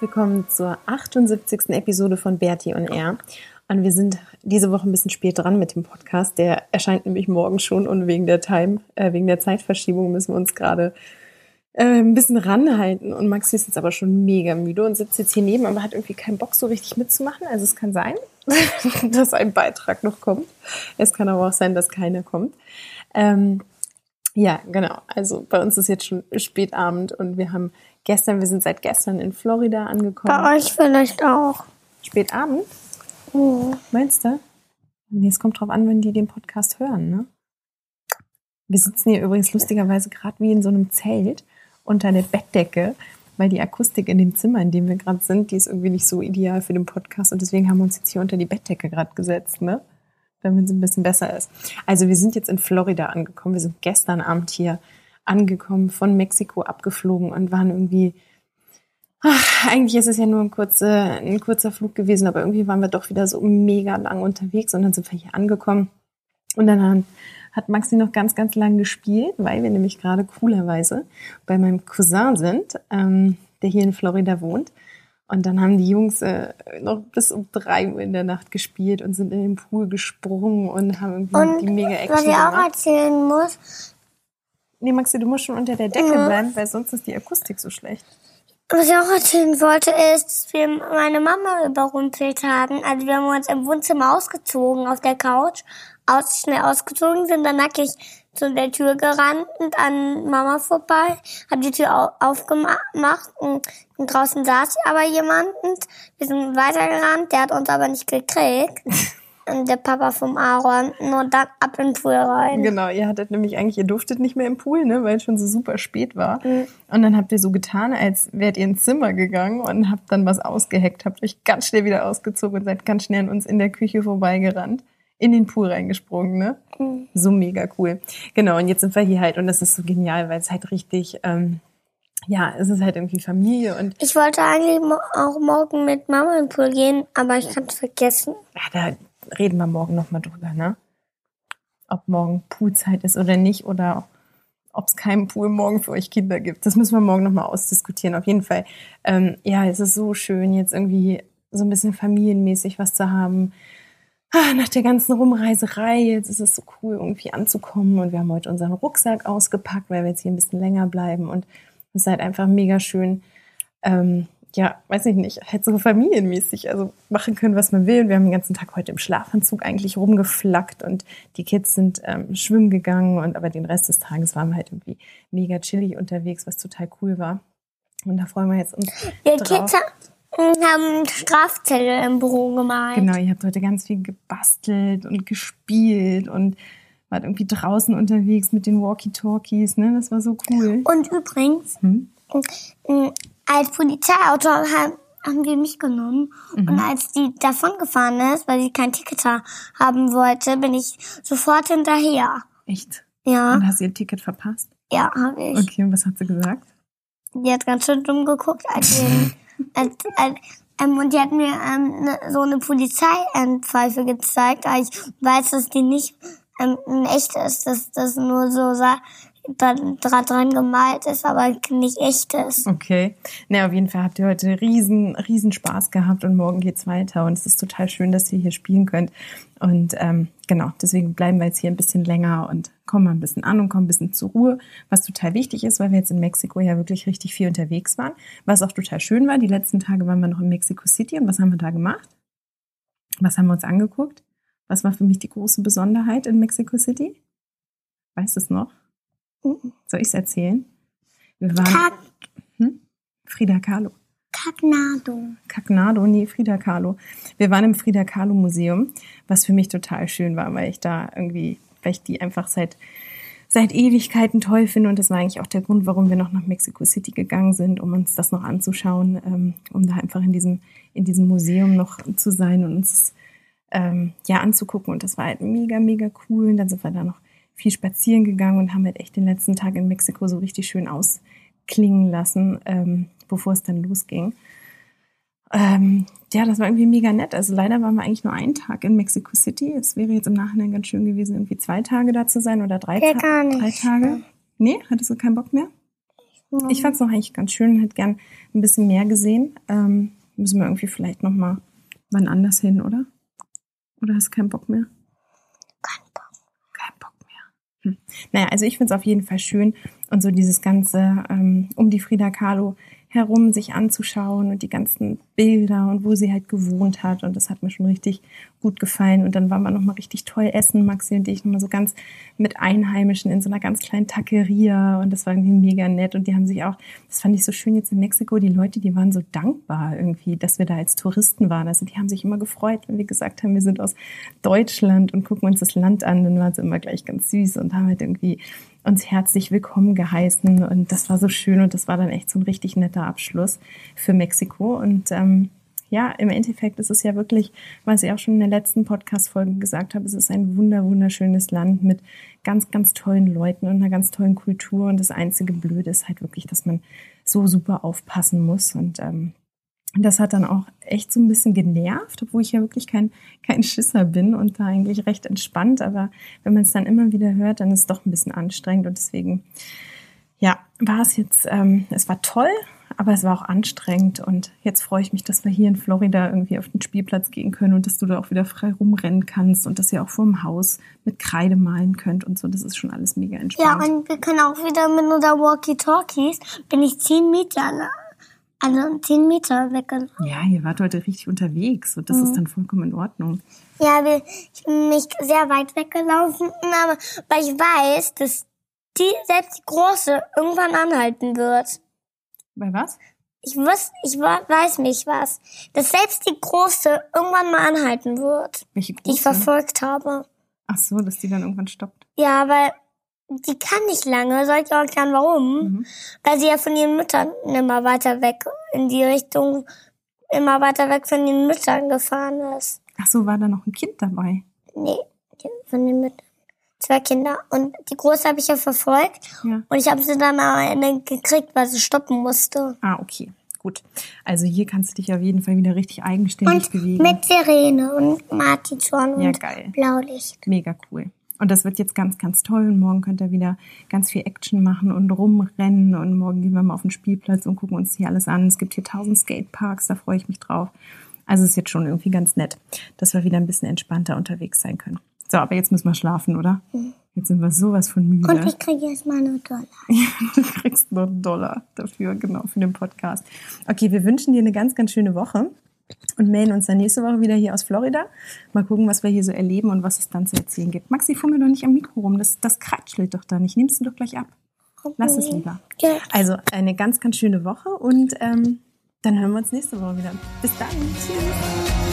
Herzlich willkommen zur 78. Episode von Bertie und Er. Und wir sind diese Woche ein bisschen spät dran mit dem Podcast. Der erscheint nämlich morgen schon und wegen der Time, äh, wegen der Zeitverschiebung müssen wir uns gerade äh, ein bisschen ranhalten. Und Maxi ist jetzt aber schon mega müde und sitzt jetzt hier neben, aber hat irgendwie keinen Bock so richtig mitzumachen. Also es kann sein, dass ein Beitrag noch kommt. Es kann aber auch sein, dass keiner kommt. Ähm, ja, genau. Also bei uns ist jetzt schon Spätabend und wir haben gestern, wir sind seit gestern in Florida angekommen. Bei euch vielleicht auch. Spätabend? Oh. Meinst du? Nee, es kommt drauf an, wenn die den Podcast hören, ne? Wir sitzen hier übrigens lustigerweise gerade wie in so einem Zelt unter der Bettdecke, weil die Akustik in dem Zimmer, in dem wir gerade sind, die ist irgendwie nicht so ideal für den Podcast und deswegen haben wir uns jetzt hier unter die Bettdecke gerade gesetzt, ne? Damit es ein bisschen besser ist. Also wir sind jetzt in Florida angekommen. Wir sind gestern Abend hier angekommen, von Mexiko abgeflogen und waren irgendwie, ach, eigentlich ist es ja nur ein kurzer, ein kurzer Flug gewesen, aber irgendwie waren wir doch wieder so mega lang unterwegs und dann sind wir hier angekommen. Und dann hat Maxi noch ganz, ganz lang gespielt, weil wir nämlich gerade coolerweise bei meinem Cousin sind, ähm, der hier in Florida wohnt. Und dann haben die Jungs äh, noch bis um drei Uhr in der Nacht gespielt und sind in den Pool gesprungen und haben irgendwie Und die mega Action was ich auch gemacht. erzählen muss, Nee, Maxi, du musst schon unter der Decke Ja. bleiben, weil sonst ist die Akustik so schlecht. was ich auch erzählen wollte, ist, dass wir meine Mama überrumpelt haben. Also wir haben uns im Wohnzimmer ausgezogen auf der Couch, aus, schnell ausgezogen, sind dann nackig zu der Tür gerannt und an Mama vorbei, hab die Tür au aufgemacht und, und draußen saß aber jemand und wir sind weitergerannt, der hat uns aber nicht gekriegt. Und der Papa vom Aaron, nur dann ab in den Pool rein. Genau, ihr hattet nämlich eigentlich, ihr durftet nicht mehr im Pool, ne, weil es schon so super spät war. Mhm. Und dann habt ihr so getan, als wärt ihr ins Zimmer gegangen und habt dann was ausgeheckt, habt euch ganz schnell wieder ausgezogen und seid ganz schnell an uns in der Küche vorbeigerannt, in den Pool reingesprungen, ne? Mhm. So mega cool. Genau, und jetzt sind wir hier halt und das ist so genial, weil es halt richtig, ähm, ja, es ist halt irgendwie Familie und Ich wollte eigentlich auch morgen mit Mama in den Pool gehen, aber ich hab's vergessen. ja, da reden wir morgen nochmal drüber, ne? Ob morgen Poolzeit ist oder nicht oder ob es keinen Pool morgen für euch Kinder gibt. Das müssen wir morgen nochmal ausdiskutieren. Auf jeden Fall, ähm, ja, es ist so schön, jetzt irgendwie so ein bisschen familienmäßig was zu haben. Ah, nach der ganzen Rumreiserei, jetzt ist es so cool, irgendwie anzukommen. Und wir haben heute unseren Rucksack ausgepackt, weil wir jetzt hier ein bisschen länger bleiben. Und es ist halt einfach mega schön, ähm, ja, weiß ich nicht, halt so familienmäßig, also machen können, was man will. Und wir haben den ganzen Tag heute im Schlafanzug eigentlich rumgeflackt und die Kids sind ähm, schwimmen gegangen und aber den Rest des Tages waren wir halt irgendwie mega chillig unterwegs, was total cool war. Und da freuen wir jetzt uns Die drauf. Kids ha- haben Strafzettel im Büro gemalt. Genau, ihr habt heute ganz viel gebastelt und gespielt und wart irgendwie draußen unterwegs mit den Walkie-Talkies, ne? Das war so cool. Und übrigens, Hm? Als Polizeiauto haben, haben die mich genommen. Mhm. Und als die davon gefahren ist, weil sie kein Ticket ha- haben wollte, bin ich sofort hinterher. Echt? Ja, Und hast ihr Ticket verpasst? ja, habe ich. Okay, und was hat sie gesagt? Die hat ganz schön dumm geguckt, als wir, als, als, ähm, und die hat mir ähm, ne, so eine Polizeipfeife gezeigt, aber ich weiß, dass die nicht ähm, echt ist, dass das nur so dran gemalt ist, aber nicht echt ist. Okay. Na, auf jeden Fall habt ihr heute riesen, riesen Spaß gehabt und morgen geht's weiter und es ist total schön, dass ihr hier spielen könnt. Und ähm, genau, deswegen bleiben wir jetzt hier ein bisschen länger und kommen mal ein bisschen an und kommen ein bisschen zur Ruhe, was total wichtig ist, weil wir jetzt in Mexiko ja wirklich richtig viel unterwegs waren. Was auch total schön war, die letzten Tage waren wir noch in Mexico City und was haben wir da gemacht? Was haben wir uns angeguckt? Was war für mich die große Besonderheit in Mexico City? Weißt du es noch? Soll ich es erzählen? Wir waren Kak hm? Frida Kahlo. Cagnado. Cagnado, nee, Frida Kahlo. Wir waren im Frida Kahlo Museum, was für mich total schön war, weil ich da irgendwie, weil ich die einfach seit seit Ewigkeiten toll finde und das war eigentlich auch der Grund, warum wir noch nach Mexico City gegangen sind, um uns das noch anzuschauen, ähm, um da einfach in diesem in diesem Museum noch zu sein und uns ähm, ja anzugucken und das war halt mega mega cool und dann sind wir da noch viel spazieren gegangen und haben halt echt den letzten Tag in Mexiko so richtig schön ausklingen lassen, ähm, bevor es dann losging. Ähm, ja, das war irgendwie mega nett. Also leider waren wir eigentlich nur einen Tag in Mexico City. Es wäre jetzt im Nachhinein ganz schön gewesen, irgendwie zwei Tage da zu sein oder drei, Ja, Ta gar nicht. drei Tage. Nee, hattest du keinen Bock mehr? Ich fand es noch eigentlich ganz schön, hätte gern ein bisschen mehr gesehen. Ähm, müssen wir irgendwie vielleicht noch mal wann anders hin, oder? Oder hast du keinen Bock mehr? Kein Bock. Kein Bock mehr. Hm. Naja, also ich finde es auf jeden Fall schön und so dieses ganze ähm, um die Frida Kahlo herum sich anzuschauen und die ganzen Bilder und wo sie halt gewohnt hat. Und das hat mir schon richtig gut gefallen. Und dann waren wir noch mal richtig toll essen, Maxi und ich noch mal so ganz mit Einheimischen in so einer ganz kleinen Taqueria und das war irgendwie mega nett. Und die haben sich auch, das fand ich so schön jetzt in Mexiko, die Leute, die waren so dankbar irgendwie, dass wir da als Touristen waren, also die haben sich immer gefreut, wenn wir gesagt haben, wir sind aus Deutschland und gucken uns das Land an, dann waren sie immer gleich ganz süß und haben halt irgendwie uns herzlich willkommen geheißen. Und das war so schön. Und das war dann echt so ein richtig netter Abschluss für Mexiko. Und ähm, ja, im Endeffekt ist es ja wirklich, was ich auch schon in der letzten Podcast-Folge gesagt habe, es ist ein wunder, wunderschönes Land mit ganz, ganz tollen Leuten und einer ganz tollen Kultur. Und das einzige Blöde ist halt wirklich, dass man so super aufpassen muss. Und ähm, das hat dann auch echt so ein bisschen genervt, obwohl ich ja wirklich kein, kein Schisser bin und da eigentlich recht entspannt. Aber wenn man es dann immer wieder hört, dann ist es doch ein bisschen anstrengend. Und deswegen, ja, war es jetzt, ähm, es war toll, aber es war auch anstrengend. Und jetzt freue ich mich, dass wir hier in Florida irgendwie auf den Spielplatz gehen können und dass du da auch wieder frei rumrennen kannst und dass ihr auch vorm Haus mit Kreide malen könnt und so. Das ist schon alles mega Ja, entspannt. und wir können auch wieder mit unserer Walkie-Talkies, bin ich 10 Meter, la- also 10 Meter weggelaufen. Ja, ihr wart heute richtig unterwegs und das ist dann vollkommen in Ordnung. Ja, wir, ich bin nicht sehr weit weggelaufen, aber weil ich weiß, dass die, selbst die Große, irgendwann anhalten wird. Bei was? Ich wüs, ich weiß nicht was. Dass selbst die Große irgendwann mal anhalten wird, Welche die ich große? verfolgt habe. Ach so, dass die dann irgendwann stoppt. Ja, weil die kann nicht lange. Soll ich auch erklären, warum? Mhm. Weil sie ja von ihren Müttern immer weiter weg in die Richtung, immer weiter weg von den Müttern gefahren ist. Ach so, war da noch ein Kind dabei? Nee, von den Müttern. Zwei Kinder. Und die Große habe ich ja verfolgt. Ja. Und ich habe sie dann am Ende gekriegt, weil sie stoppen musste. Ah, okay. Gut. Also hier kannst du dich auf jeden Fall wieder richtig eigenständig Und bewegen. mit Sirene und Martinshorn und Ja, geil. Blaulicht. Mega cool. Und das wird jetzt ganz, ganz toll. Und morgen könnt ihr wieder ganz viel Action machen und rumrennen. Und morgen gehen wir mal auf den Spielplatz und gucken uns hier alles an. Es gibt hier tausend Skateparks, da freue ich mich drauf. Also es ist jetzt schon irgendwie ganz nett, dass wir wieder ein bisschen entspannter unterwegs sein können. So, aber jetzt müssen wir schlafen, oder? Jetzt sind wir sowas von müde. Und ich kriege jetzt mal eine Dollar. Du kriegst nur einen Dollar dafür, genau, für den Podcast. Okay, wir wünschen dir eine ganz, ganz schöne Woche und melden uns dann nächste Woche wieder hier aus Florida. Mal gucken, was wir hier so erleben und was es dann zu erzählen gibt. Maxi, fummel doch nicht am Mikro rum. Das, das kratschelt doch da nicht. Nimmst du doch gleich ab. Lass es lieber. Ja. Also eine ganz, ganz schöne Woche und ähm, dann hören wir uns nächste Woche wieder. Bis dann. Tschüss.